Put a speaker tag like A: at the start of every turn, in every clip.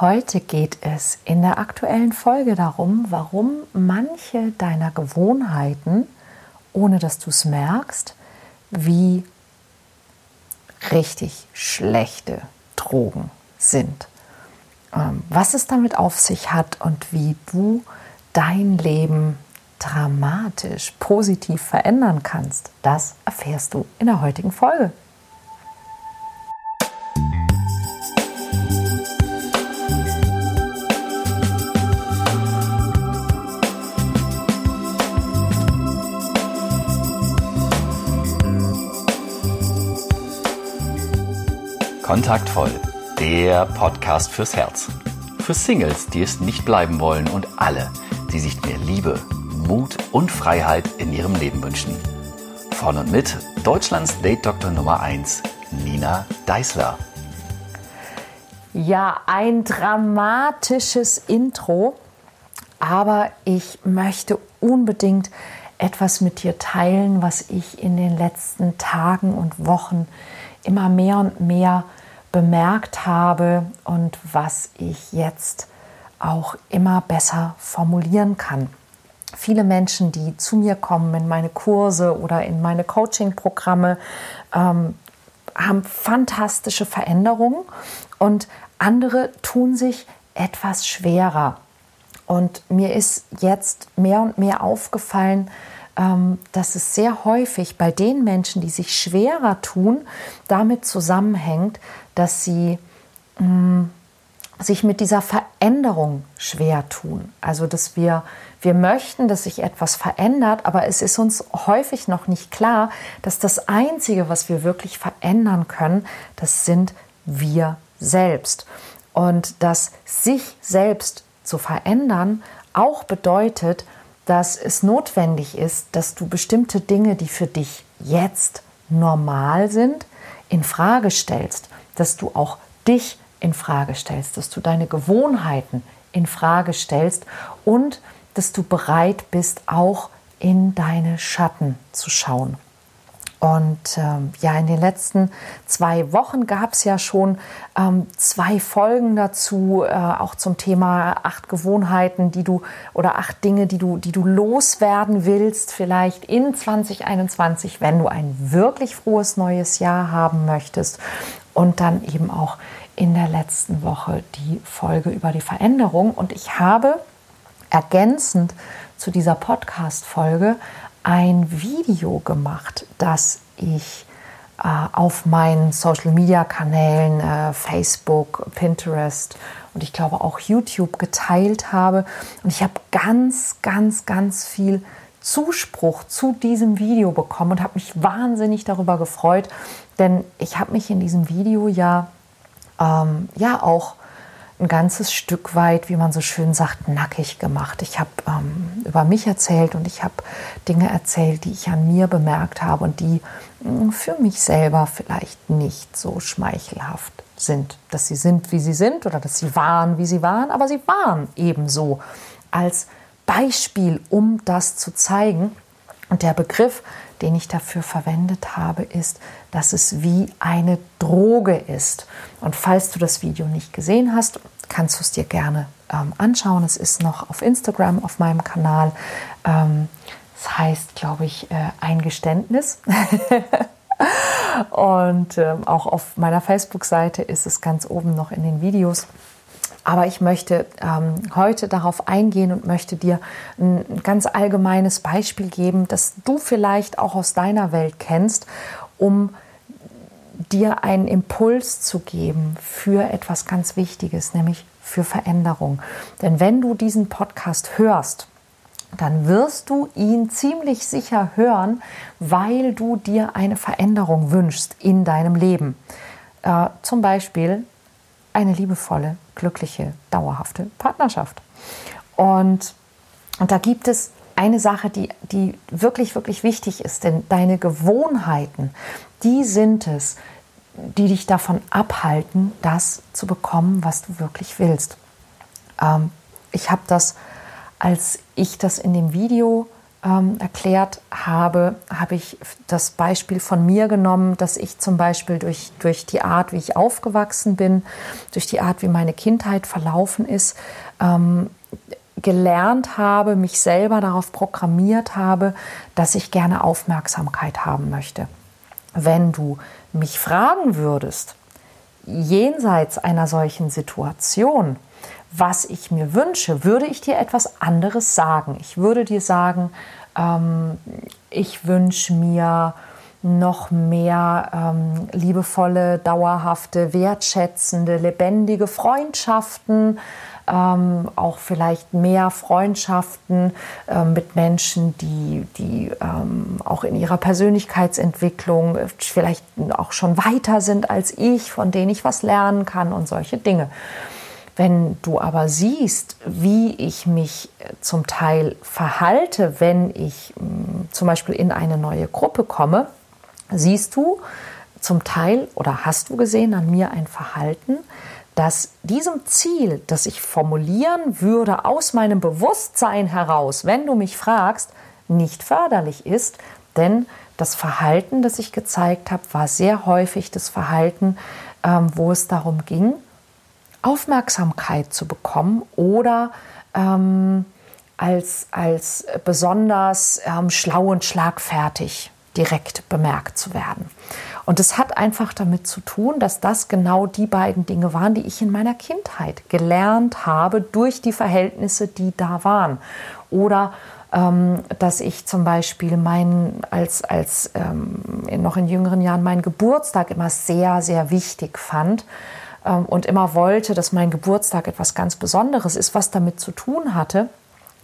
A: Heute geht es in der aktuellen Folge darum, warum manche deiner Gewohnheiten, ohne dass du es merkst, wie richtig schlechte Drogen sind. Ähm, was es damit auf sich hat und wie du dein Leben dramatisch positiv verändern kannst, das erfährst du in der heutigen Folge.
B: Kontaktvoll, der Podcast fürs Herz. Für Singles, die es nicht bleiben wollen und alle, die sich mehr Liebe, Mut und Freiheit in ihrem Leben wünschen. Von und mit Deutschlands Date-Doktor Nummer 1, Nina Deißler.
A: Ja, ein dramatisches Intro, aber ich möchte unbedingt etwas mit dir teilen, was ich in den letzten Tagen und Wochen immer mehr und mehr bemerkt habe und was ich jetzt auch immer besser formulieren kann. Viele Menschen, die zu mir kommen in meine Kurse oder in meine Coaching-Programme, ähm, haben fantastische Veränderungen und andere tun sich etwas schwerer. Und mir ist jetzt mehr und mehr aufgefallen, dass es sehr häufig bei den Menschen, die sich schwerer tun, damit zusammenhängt, dass sie mh, mm, sich mit dieser Veränderung schwer tun. Also dass wir, wir möchten, dass sich etwas verändert, aber es ist uns häufig noch nicht klar, dass das Einzige, was wir wirklich verändern können, das sind wir selbst. Und dass sich selbst zu verändern auch bedeutet, dass es notwendig ist, dass du bestimmte Dinge, die für dich jetzt normal sind, in Frage stellst, dass du auch dich in Frage stellst, dass du deine Gewohnheiten in Frage stellst und dass du bereit bist, auch in deine Schatten zu schauen. Und ähm, ja, in den letzten zwei Wochen gab es ja schon ähm, zwei Folgen dazu, äh, auch zum Thema acht Gewohnheiten, die du oder acht Dinge, die du, die du loswerden willst, vielleicht in 2021, wenn du ein wirklich frohes neues Jahr haben möchtest. Und dann eben auch in der letzten Woche die Folge über die Veränderung. Und ich habe ergänzend zu dieser Podcast-Folge ein Video gemacht, das ich äh, auf meinen Social-Media-Kanälen, äh, Facebook, Pinterest und ich glaube auch YouTube geteilt habe. Und ich habe ganz, ganz, ganz viel Zuspruch zu diesem Video bekommen und habe mich wahnsinnig darüber gefreut, denn ich habe mich in diesem Video ja, ähm, ja auch ein ganzes Stück weit, wie man so schön sagt, nackig gemacht. Ich habe ähm, über mich erzählt und ich habe Dinge erzählt, die ich an mir bemerkt habe und die mh, hm, für mich selber vielleicht nicht so schmeichelhaft sind. Dass sie sind, wie sie sind oder dass sie waren, wie sie waren, aber sie waren ebenso als Beispiel, um das zu zeigen. Und der Begriff, den ich dafür verwendet habe, ist, dass es wie eine Droge ist. Und falls du das Video nicht gesehen hast, kannst du es dir gerne ähm, anschauen. Es ist noch auf Instagram auf meinem Kanal. Ähm, das heißt, glaube ich, äh, ein Geständnis. Und ähm, auch auf meiner Facebook-Seite ist es ganz oben noch in den Videos. Aber ich möchte ähm, heute darauf eingehen und möchte dir ein ganz allgemeines Beispiel geben, das du vielleicht auch aus deiner Welt kennst, um dir einen Impuls zu geben für etwas ganz Wichtiges, nämlich für Veränderung. Denn wenn du diesen Podcast hörst, dann wirst du ihn ziemlich sicher hören, weil du dir eine Veränderung wünschst in deinem Leben. Äh, zum Beispiel eine liebevolle, glückliche, dauerhafte Partnerschaft. Und, und da gibt es eine Sache, die, die wirklich, wirklich wichtig ist, denn deine Gewohnheiten, die sind es, die dich davon abhalten, das zu bekommen, was du wirklich willst. Ähm, ich habe das, als ich das in dem Video ähm, erklärt habe, habe ich das Beispiel von mir genommen, dass ich zum Beispiel durch, durch die Art, wie ich aufgewachsen bin, durch die Art, wie meine Kindheit verlaufen ist, ähm, gelernt habe, mich selber darauf programmiert habe, dass ich gerne Aufmerksamkeit haben möchte. Wenn du mich fragen würdest, jenseits einer solchen Situation, was ich mir wünsche, würde ich dir etwas anderes sagen. Ich würde dir sagen, ähm, ich wünsche mir noch mehr ähm, liebevolle, dauerhafte, wertschätzende, lebendige Freundschaften, ähm, auch vielleicht mehr Freundschaften äh, mit Menschen, die, die ähm, auch in ihrer Persönlichkeitsentwicklung vielleicht auch schon weiter sind als ich, von denen ich was lernen kann und solche Dinge. Wenn du aber siehst, wie ich mich äh, zum Teil verhalte, wenn ich mm, zum Beispiel in eine neue Gruppe komme, siehst du zum Teil oder hast du gesehen an mir ein Verhalten, das diesem Ziel, das ich formulieren würde aus meinem Bewusstsein heraus, wenn du mich fragst, nicht förderlich ist, denn das Verhalten, das ich gezeigt habe, war sehr häufig das Verhalten, ähm, wo es darum ging, Aufmerksamkeit zu bekommen oder ähm, als, als besonders ähm, schlau und schlagfertig direkt bemerkt zu werden. Und es hat einfach damit zu tun, dass das genau die beiden Dinge waren, die ich in meiner Kindheit gelernt habe durch die Verhältnisse, die da waren. Oder ähm, dass ich zum Beispiel meinen, als, als ähm, noch in jüngeren Jahren meinen Geburtstag immer sehr, sehr wichtig fand und immer wollte, dass mein Geburtstag etwas ganz Besonderes ist, was damit zu tun hatte,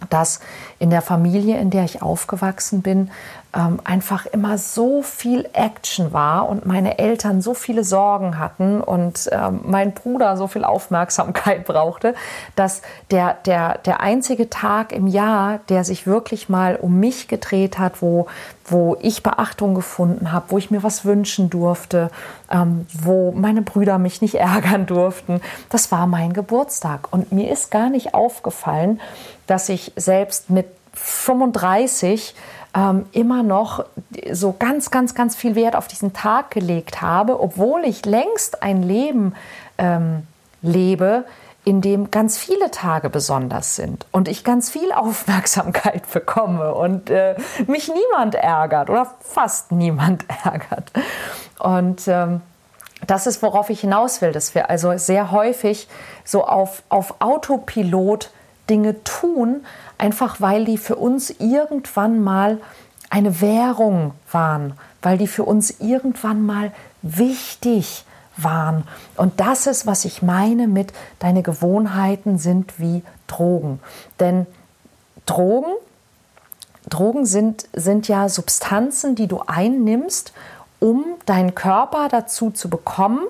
A: dass in der Familie, in der ich aufgewachsen bin, ähm, einfach immer so viel Action war und meine Eltern so viele Sorgen hatten und ähm, mein Bruder so viel Aufmerksamkeit brauchte, dass der, der, der einzige Tag im Jahr, der sich wirklich mal um mich gedreht hat, wo, wo ich Beachtung gefunden habe, wo ich mir was wünschen durfte, ähm, wo meine Brüder mich nicht ärgern durften, das war mein Geburtstag. Und mir ist gar nicht aufgefallen, dass ich selbst mit 35 ähm, immer noch so ganz, ganz, ganz viel Wert auf diesen Tag gelegt habe, obwohl ich längst ein Leben ähm, lebe, in dem ganz viele Tage besonders sind und ich ganz viel Aufmerksamkeit bekomme und äh, mich niemand ärgert oder fast niemand ärgert. Und ähm, das ist, worauf ich hinaus will, dass wir also sehr häufig so auf, auf Autopilot Dinge tun, einfach weil die für uns irgendwann mal eine Währung waren, weil die für uns irgendwann mal wichtig waren. Und das ist, was ich meine mit, deine Gewohnheiten sind wie Drogen. Denn Drogen, Drogen sind, sind ja Substanzen, die du einnimmst, um deinen Körper dazu zu bekommen,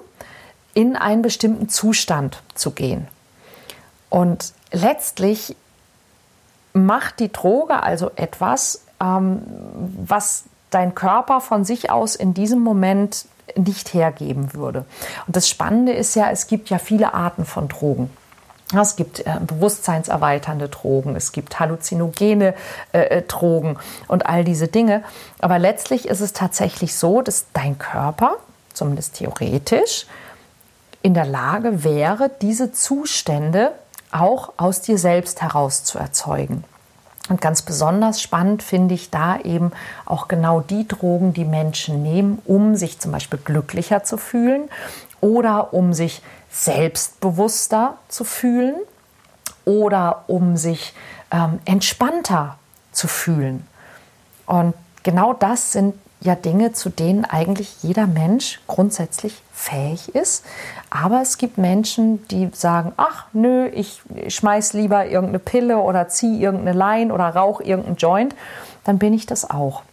A: in einen bestimmten Zustand zu gehen. Und letztlich macht die Droge also etwas, ähm, was dein Körper von sich aus in diesem Moment nicht hergeben würde. Und das Spannende ist ja, es gibt ja viele Arten von Drogen. Es gibt äh, bewusstseinserweiternde Drogen, es gibt halluzinogene äh, äh, Drogen und all diese Dinge. Aber letztlich ist es tatsächlich so, dass dein Körper, zumindest theoretisch, in der Lage wäre, diese Zustände auch aus dir selbst heraus zu erzeugen. Und ganz besonders spannend finde ich da eben auch genau die Drogen, die Menschen nehmen, um sich zum Beispiel glücklicher zu fühlen oder um sich selbstbewusster zu fühlen oder um sich ähm, entspannter zu fühlen. Und genau das sind ja Dinge, zu denen eigentlich jeder Mensch grundsätzlich fähig ist. Aber es gibt Menschen, die sagen, ach nö, ich schmeiß lieber irgendeine Pille oder ziehe irgendeine Line oder rauche irgendeinen Joint, dann bin ich das auch.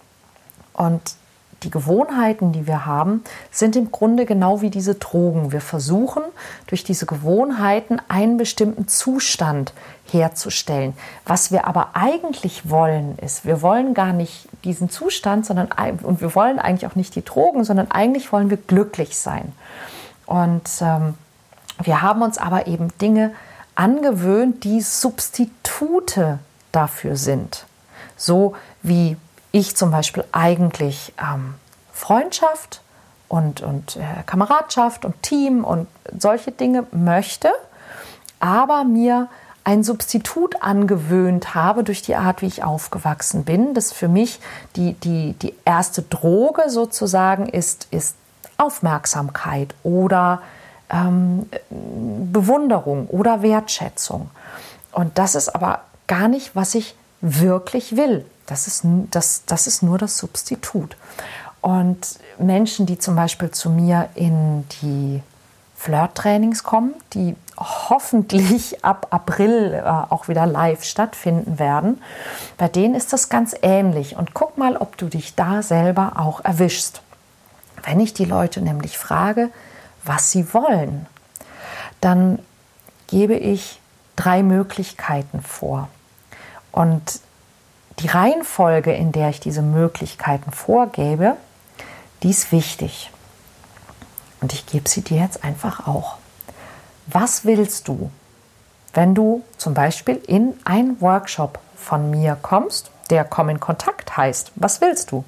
A: Und die Gewohnheiten, die wir haben, sind im Grunde genau wie diese Drogen. Wir versuchen durch diese Gewohnheiten einen bestimmten Zustand herzustellen. Was wir aber eigentlich wollen, ist, wir wollen gar nicht diesen Zustand, sondern und wir wollen eigentlich auch nicht die Drogen, sondern eigentlich wollen wir glücklich sein. Und ähm, wir haben uns aber eben Dinge angewöhnt, die Substitute dafür sind. So wie ich zum Beispiel eigentlich ähm, Freundschaft und, und äh, Kameradschaft und Team und solche Dinge möchte, aber mir ein Substitut angewöhnt habe durch die Art, wie ich aufgewachsen bin. Das für mich die, die, die erste Droge sozusagen ist, ist Aufmerksamkeit oder ähm, Bewunderung oder Wertschätzung. Und das ist aber gar nicht, was ich wirklich will. Das ist, das, das ist nur das Substitut. Und Menschen, die zum Beispiel zu mir in die Flirt-Trainings kommen, die hoffentlich ab April äh, auch wieder live stattfinden werden. Bei denen ist das ganz ähnlich. Und guck mal, ob du dich da selber auch erwischst. Wenn ich die Leute nämlich frage, was sie wollen, dann gebe ich drei Möglichkeiten vor. Und die Reihenfolge, in der ich diese Möglichkeiten vorgebe, die ist wichtig. Und ich gebe sie dir jetzt einfach auch. Was willst du, wenn du zum Beispiel in einen Workshop von mir kommst, der Komm in Kontakt heißt? Was willst du?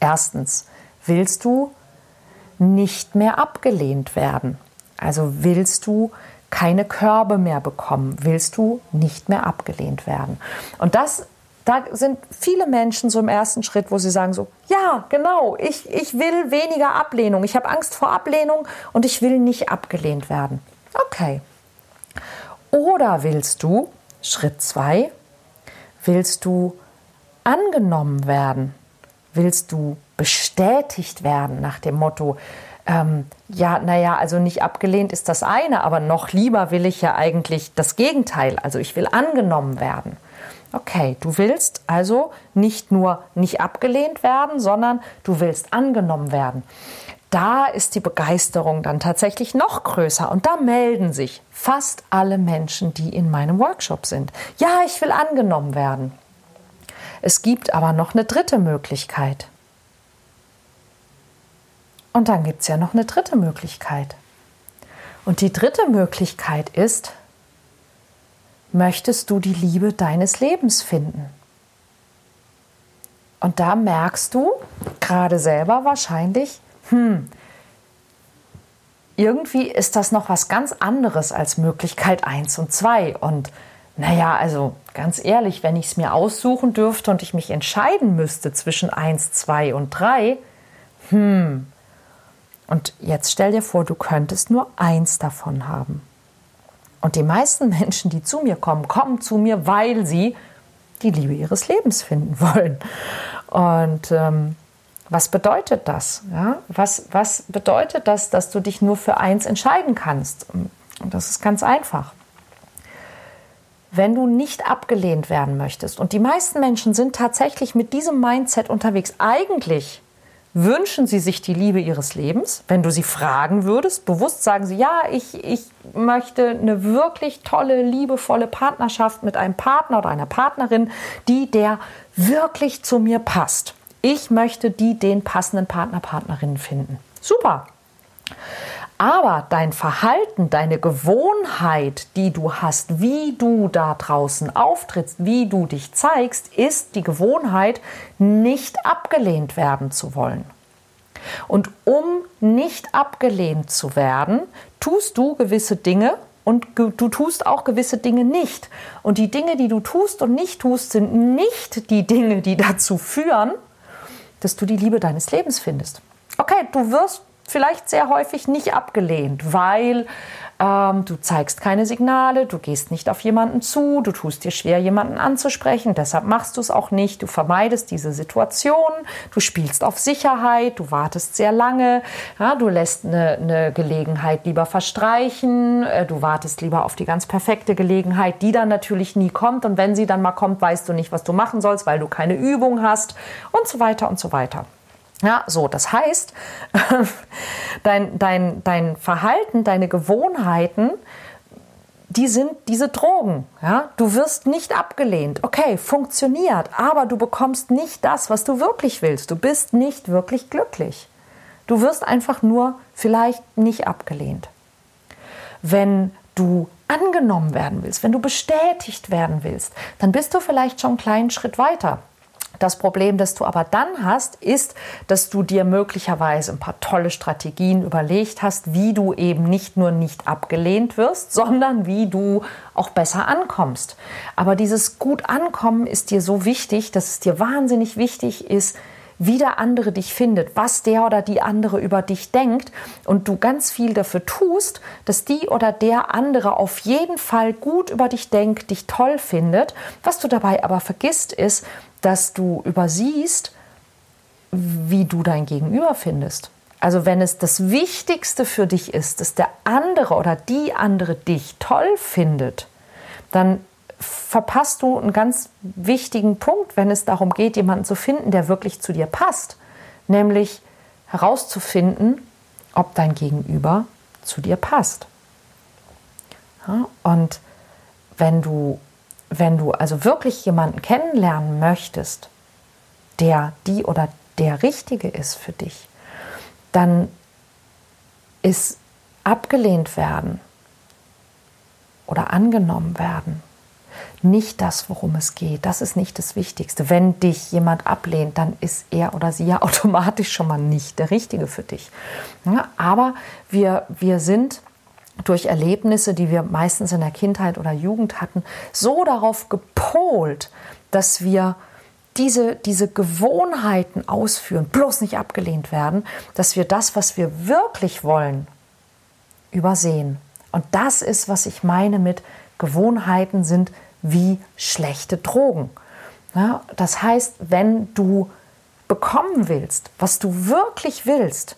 A: Erstens, willst du nicht mehr abgelehnt werden? Also willst du keine Körbe mehr bekommen? Willst du nicht mehr abgelehnt werden? Und das da sind viele Menschen so im ersten Schritt, wo sie sagen so, ja, genau, ich, ich will weniger Ablehnung. Ich habe Angst vor Ablehnung und ich will nicht abgelehnt werden. Okay. Oder willst du, Schritt zwei, willst du angenommen werden? Willst du bestätigt werden nach dem Motto, ähm, ja, naja, also nicht abgelehnt ist das eine, aber noch lieber will ich ja eigentlich das Gegenteil. Also ich will angenommen werden. Okay, du willst also nicht nur nicht abgelehnt werden, sondern du willst angenommen werden. Da ist die Begeisterung dann tatsächlich noch größer und da melden sich fast alle Menschen, die in meinem Workshop sind. Ja, ich will angenommen werden. Es gibt aber noch eine dritte Möglichkeit. Und dann gibt es ja noch eine dritte Möglichkeit. Und die dritte Möglichkeit ist, möchtest du die Liebe deines Lebens finden. Und da merkst du gerade selber wahrscheinlich, hm, irgendwie ist das noch was ganz anderes als Möglichkeit 1 und 2. Und naja, also ganz ehrlich, wenn ich es mir aussuchen dürfte und ich mich entscheiden müsste zwischen 1, 2 und 3, hm. Und jetzt stell dir vor, du könntest nur eins davon haben. Und die meisten Menschen, die zu mir kommen, kommen zu mir, weil sie die Liebe ihres Lebens finden wollen. Und ähm, was bedeutet das? Ja? Was, was bedeutet das, dass du dich nur für eins entscheiden kannst? Und das ist ganz einfach. Wenn du nicht abgelehnt werden möchtest, und die meisten Menschen sind tatsächlich mit diesem Mindset unterwegs, eigentlich wünschen sie sich die Liebe ihres Lebens. Wenn du sie fragen würdest, bewusst sagen sie, ja, ich, ich möchte eine wirklich tolle, liebevolle Partnerschaft mit einem Partner oder einer Partnerin, die der wirklich zu mir passt. Ich möchte die den passenden Partner, Partnerin finden. Super. Aber dein Verhalten, deine Gewohnheit, die du hast, wie du da draußen auftrittst, wie du dich zeigst, ist die Gewohnheit, nicht abgelehnt werden zu wollen. Und um nicht abgelehnt zu werden, tust du gewisse Dinge und du tust auch gewisse Dinge nicht. Und die Dinge, die du tust und nicht tust, sind nicht die Dinge, die dazu führen, dass du die Liebe deines Lebens findest. Okay, du wirst vielleicht sehr häufig nicht abgelehnt, weil ähm, du zeigst keine Signale, du gehst nicht auf jemanden zu, du tust dir schwer, jemanden anzusprechen, deshalb machst du es auch nicht, du vermeidest diese Situation, du spielst auf Sicherheit, du wartest sehr lange, ja, du lässt eine, eine Gelegenheit lieber verstreichen, äh, du wartest lieber auf die ganz perfekte Gelegenheit, die dann natürlich nie kommt und wenn sie dann mal kommt, weißt du nicht, was du machen sollst, weil du keine Übung hast und so weiter und so weiter. Ja, so, das heißt, dein, dein, dein Verhalten, deine Gewohnheiten, die sind diese Drogen. Ja? Du wirst nicht abgelehnt. Okay, funktioniert, aber du bekommst nicht das, was du wirklich willst. Du bist nicht wirklich glücklich. Du wirst einfach nur vielleicht nicht abgelehnt. Wenn du angenommen werden willst, wenn du bestätigt werden willst, dann bist du vielleicht schon einen kleinen Schritt weiter. Das Problem, das du aber dann hast, ist, dass du dir möglicherweise ein paar tolle Strategien überlegt hast, wie du eben nicht nur nicht abgelehnt wirst, sondern wie du auch besser ankommst. Aber dieses gut ankommen ist dir so wichtig, dass es dir wahnsinnig wichtig ist, wie der andere dich findet, was der oder die andere über dich denkt und du ganz viel dafür tust, dass die oder der andere auf jeden Fall gut über dich denkt, dich toll findet. Was du dabei aber vergisst, ist, dass du übersiehst, wie du dein Gegenüber findest. Also wenn es das Wichtigste für dich ist, dass der andere oder die andere dich toll findet, dann verpasst du einen ganz wichtigen Punkt, wenn es darum geht, jemanden zu finden, der wirklich zu dir passt. Nämlich herauszufinden, ob dein Gegenüber zu dir passt. Ja, und wenn du wenn du also wirklich jemanden kennenlernen möchtest, der die oder der Richtige ist für dich, dann ist abgelehnt werden oder angenommen werden nicht das, worum es geht. Das ist nicht das Wichtigste. Wenn dich jemand ablehnt, dann ist er oder sie ja automatisch schon mal nicht der Richtige für dich. Aber wir, wir sind durch Erlebnisse, die wir meistens in der Kindheit oder Jugend hatten, so darauf gepolt, dass wir diese, diese Gewohnheiten ausführen, bloß nicht abgelehnt werden, dass wir das, was wir wirklich wollen, übersehen. Und das ist, was ich meine mit Gewohnheiten sind wie schlechte Drogen. Ja, das heißt, wenn du bekommen willst, was du wirklich willst,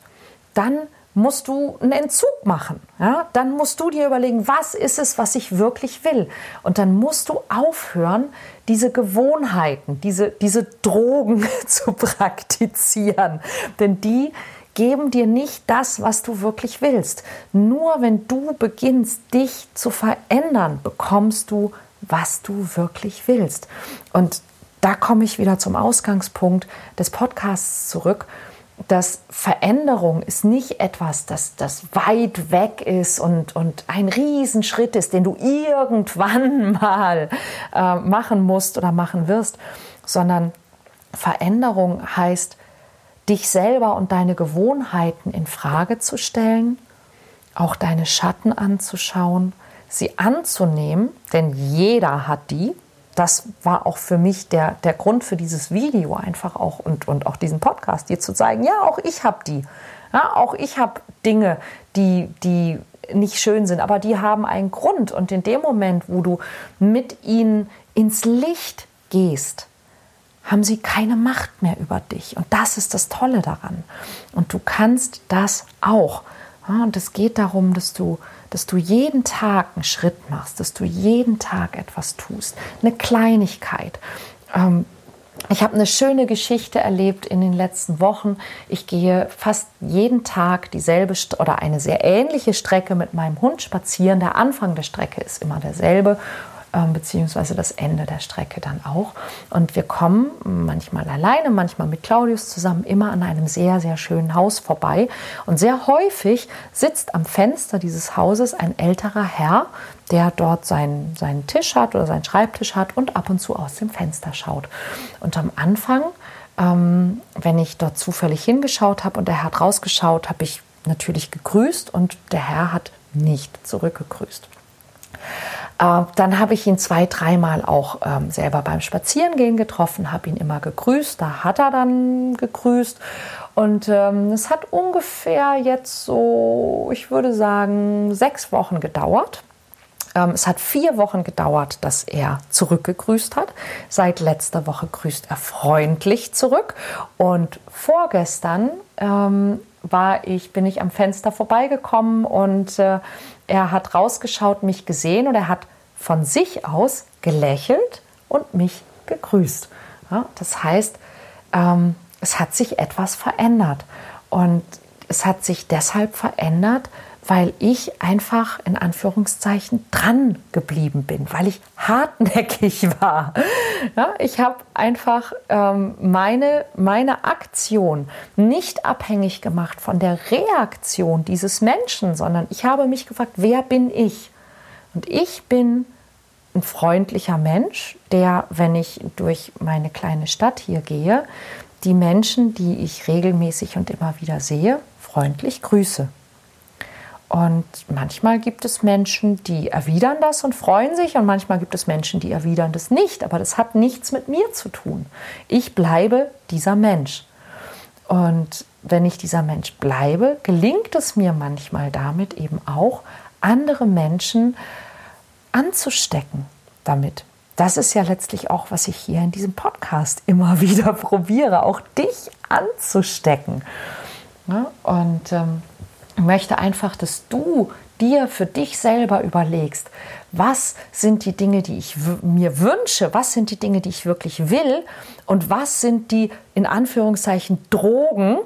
A: dann musst du einen Entzug machen. Ja? Dann musst du dir überlegen, was ist es, was ich wirklich will. Und dann musst du aufhören, diese Gewohnheiten, diese, diese Drogen zu praktizieren. Denn die geben dir nicht das, was du wirklich willst. Nur wenn du beginnst, dich zu verändern, bekommst du, was du wirklich willst. Und da komme ich wieder zum Ausgangspunkt des Podcasts zurück dass Veränderung ist nicht etwas, das, das weit weg ist und, und ein Riesenschritt ist, den du irgendwann mal äh, machen musst oder machen wirst, sondern Veränderung heißt, dich selber und deine Gewohnheiten in Frage zu stellen, auch deine Schatten anzuschauen, sie anzunehmen, denn jeder hat die, das war auch für mich der, der Grund für dieses Video einfach auch und, und auch diesen Podcast, dir zu zeigen, ja, auch ich habe die. Ja, auch ich habe Dinge, die, die nicht schön sind, aber die haben einen Grund. Und in dem Moment, wo du mit ihnen ins Licht gehst, haben sie keine Macht mehr über dich. Und das ist das Tolle daran. Und du kannst das auch. Ja, und es geht darum, dass du dass du jeden Tag einen Schritt machst, dass du jeden Tag etwas tust, eine Kleinigkeit. Ähm, ich habe eine schöne Geschichte erlebt in den letzten Wochen. Ich gehe fast jeden Tag dieselbe oder eine sehr ähnliche Strecke mit meinem Hund spazieren. Der Anfang der Strecke ist immer derselbe beziehungsweise das Ende der Strecke dann auch. Und wir kommen manchmal alleine, manchmal mit Claudius zusammen immer an einem sehr, sehr schönen Haus vorbei. Und sehr häufig sitzt am Fenster dieses Hauses ein älterer Herr, der dort seinen, seinen Tisch hat oder seinen Schreibtisch hat und ab und zu aus dem Fenster schaut. Und am Anfang, ähm, wenn ich dort zufällig hingeschaut habe und der Herr hat rausgeschaut, habe ich natürlich gegrüßt und der Herr hat nicht zurückgegrüßt. Äh, dann habe ich ihn zwei, dreimal auch ähm, selber beim Spazierengehen getroffen, habe ihn immer gegrüßt. Da hat er dann gegrüßt. Und ähm, es hat ungefähr jetzt so, ich würde sagen, sechs Wochen gedauert. Ähm, es hat vier Wochen gedauert, dass er zurückgegrüßt hat. Seit letzter Woche grüßt er freundlich zurück. Und vorgestern ähm, war ich, bin ich am Fenster vorbeigekommen und äh, er hat rausgeschaut, mich gesehen und er hat von sich aus gelächelt und mich gegrüßt. Ja, das heißt, ähm, es hat sich etwas verändert. Und es hat sich deshalb verändert, weil ich einfach in Anführungszeichen dran geblieben bin, weil ich hartnäckig war. Ja, ich habe einfach ähm, meine, meine Aktion nicht abhängig gemacht von der Reaktion dieses Menschen, sondern ich habe mich gefragt, wer bin ich? Und ich bin ein freundlicher Mensch, der, wenn ich durch meine kleine Stadt hier gehe, die Menschen, die ich regelmäßig und immer wieder sehe, freundlich grüße. Und manchmal gibt es Menschen, die erwidern das und freuen sich und manchmal gibt es Menschen, die erwidern das nicht. Aber das hat nichts mit mir zu tun. Ich bleibe dieser Mensch. Und wenn ich dieser Mensch bleibe, gelingt es mir manchmal damit eben auch, andere Menschen anzustecken damit. Das ist ja letztlich auch, was ich hier in diesem Podcast immer wieder probiere, auch dich anzustecken. und ähm, möchte einfach, dass du dir für dich selber überlegst, was sind die Dinge, die ich mir wünsche, was sind die Dinge, die ich wirklich will und was sind die in Anführungszeichen Drogen,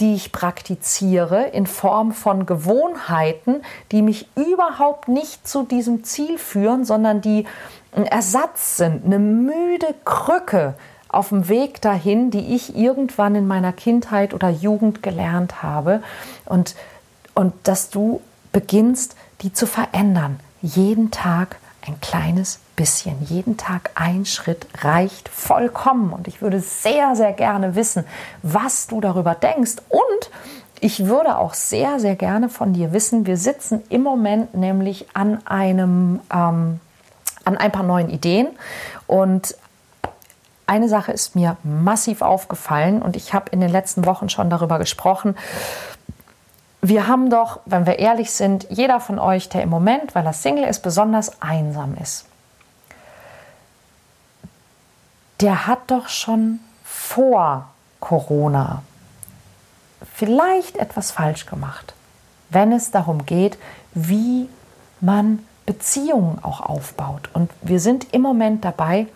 A: die ich praktiziere in Form von Gewohnheiten, die mich überhaupt nicht zu diesem Ziel führen, sondern die ein Ersatz sind, eine müde Krücke auf dem Weg dahin, die ich irgendwann in meiner Kindheit oder Jugend gelernt habe. Und, und dass du beginnst, die zu verändern. Jeden Tag ein kleines bisschen. Jeden Tag ein Schritt reicht vollkommen. Und ich würde sehr, sehr gerne wissen, was du darüber denkst. Und ich würde auch sehr, sehr gerne von dir wissen, wir sitzen im Moment nämlich an einem, ähm, an ein paar neuen Ideen. Und eine Sache ist mir massiv aufgefallen und ich habe in den letzten Wochen schon darüber gesprochen. Wir haben doch, wenn wir ehrlich sind, jeder von euch, der im Moment, weil er Single ist, besonders einsam ist. der hat doch schon vor Corona vielleicht etwas falsch gemacht, wenn es darum geht, wie man Beziehungen auch aufbaut. Und wir sind im Moment dabei,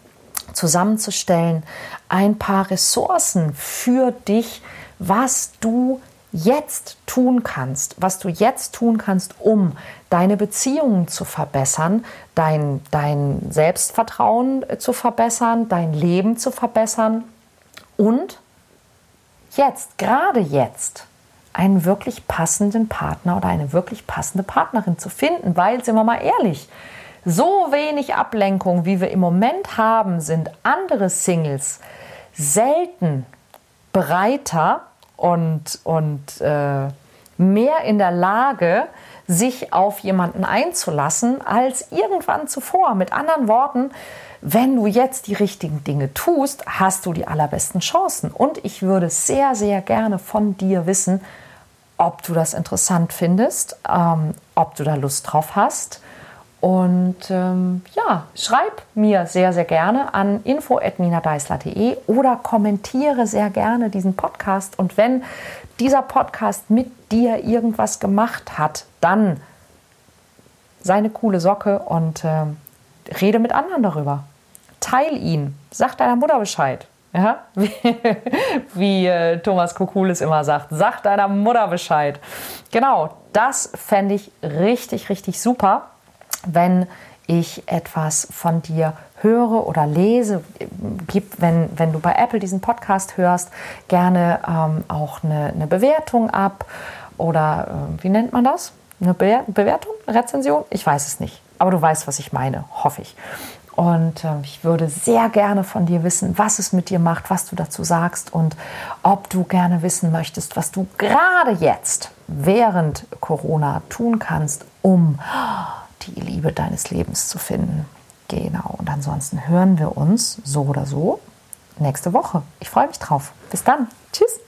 A: zusammenzustellen ein paar Ressourcen für dich, was du jetzt tun kannst, was du jetzt tun kannst, um deine Beziehungen zu verbessern, dein, dein Selbstvertrauen äh, zu verbessern, dein Leben zu verbessern und jetzt, gerade jetzt, einen wirklich passenden Partner oder eine wirklich passende Partnerin zu finden, weil, sind wir mal ehrlich, so wenig Ablenkung, wie wir im Moment haben, sind andere Singles selten bereiter, und, und äh, mehr in der Lage, sich auf jemanden einzulassen als irgendwann zuvor. Mit anderen Worten, wenn du jetzt die richtigen Dinge tust, hast du die allerbesten Chancen. Und ich würde sehr, sehr gerne von dir wissen, ob du das interessant findest, ähm, ob du da Lust drauf hast und ähm, ja, schreib mir sehr, sehr gerne an info.ninadeisler.de oder kommentiere sehr gerne diesen Podcast. Und wenn dieser Podcast mit dir irgendwas gemacht hat, dann sei eine coole Socke und äh, rede mit anderen darüber. Teil ihn. Sag deiner Mutter Bescheid. Ja? Wie, wie äh, Thomas Kukulis immer sagt, sag deiner Mutter Bescheid. Genau, das fände ich richtig, richtig super wenn ich etwas von dir höre oder lese, gib, wenn, wenn du bei Apple diesen Podcast hörst, gerne ähm, auch eine, eine, Bewertung ab oder äh, wie nennt man das? Eine Be Bewertung? Rezension? Ich weiß es nicht. Aber du weißt, was ich meine, hoffe ich. Und äh, ich würde sehr gerne von dir wissen, was es mit dir macht, was du dazu sagst und ob du gerne wissen möchtest, was du gerade jetzt während Corona tun kannst, um die Liebe deines Lebens zu finden. Genau. Und ansonsten hören wir uns so oder so nächste Woche. Ich freue mich drauf. Bis dann. Tschüss.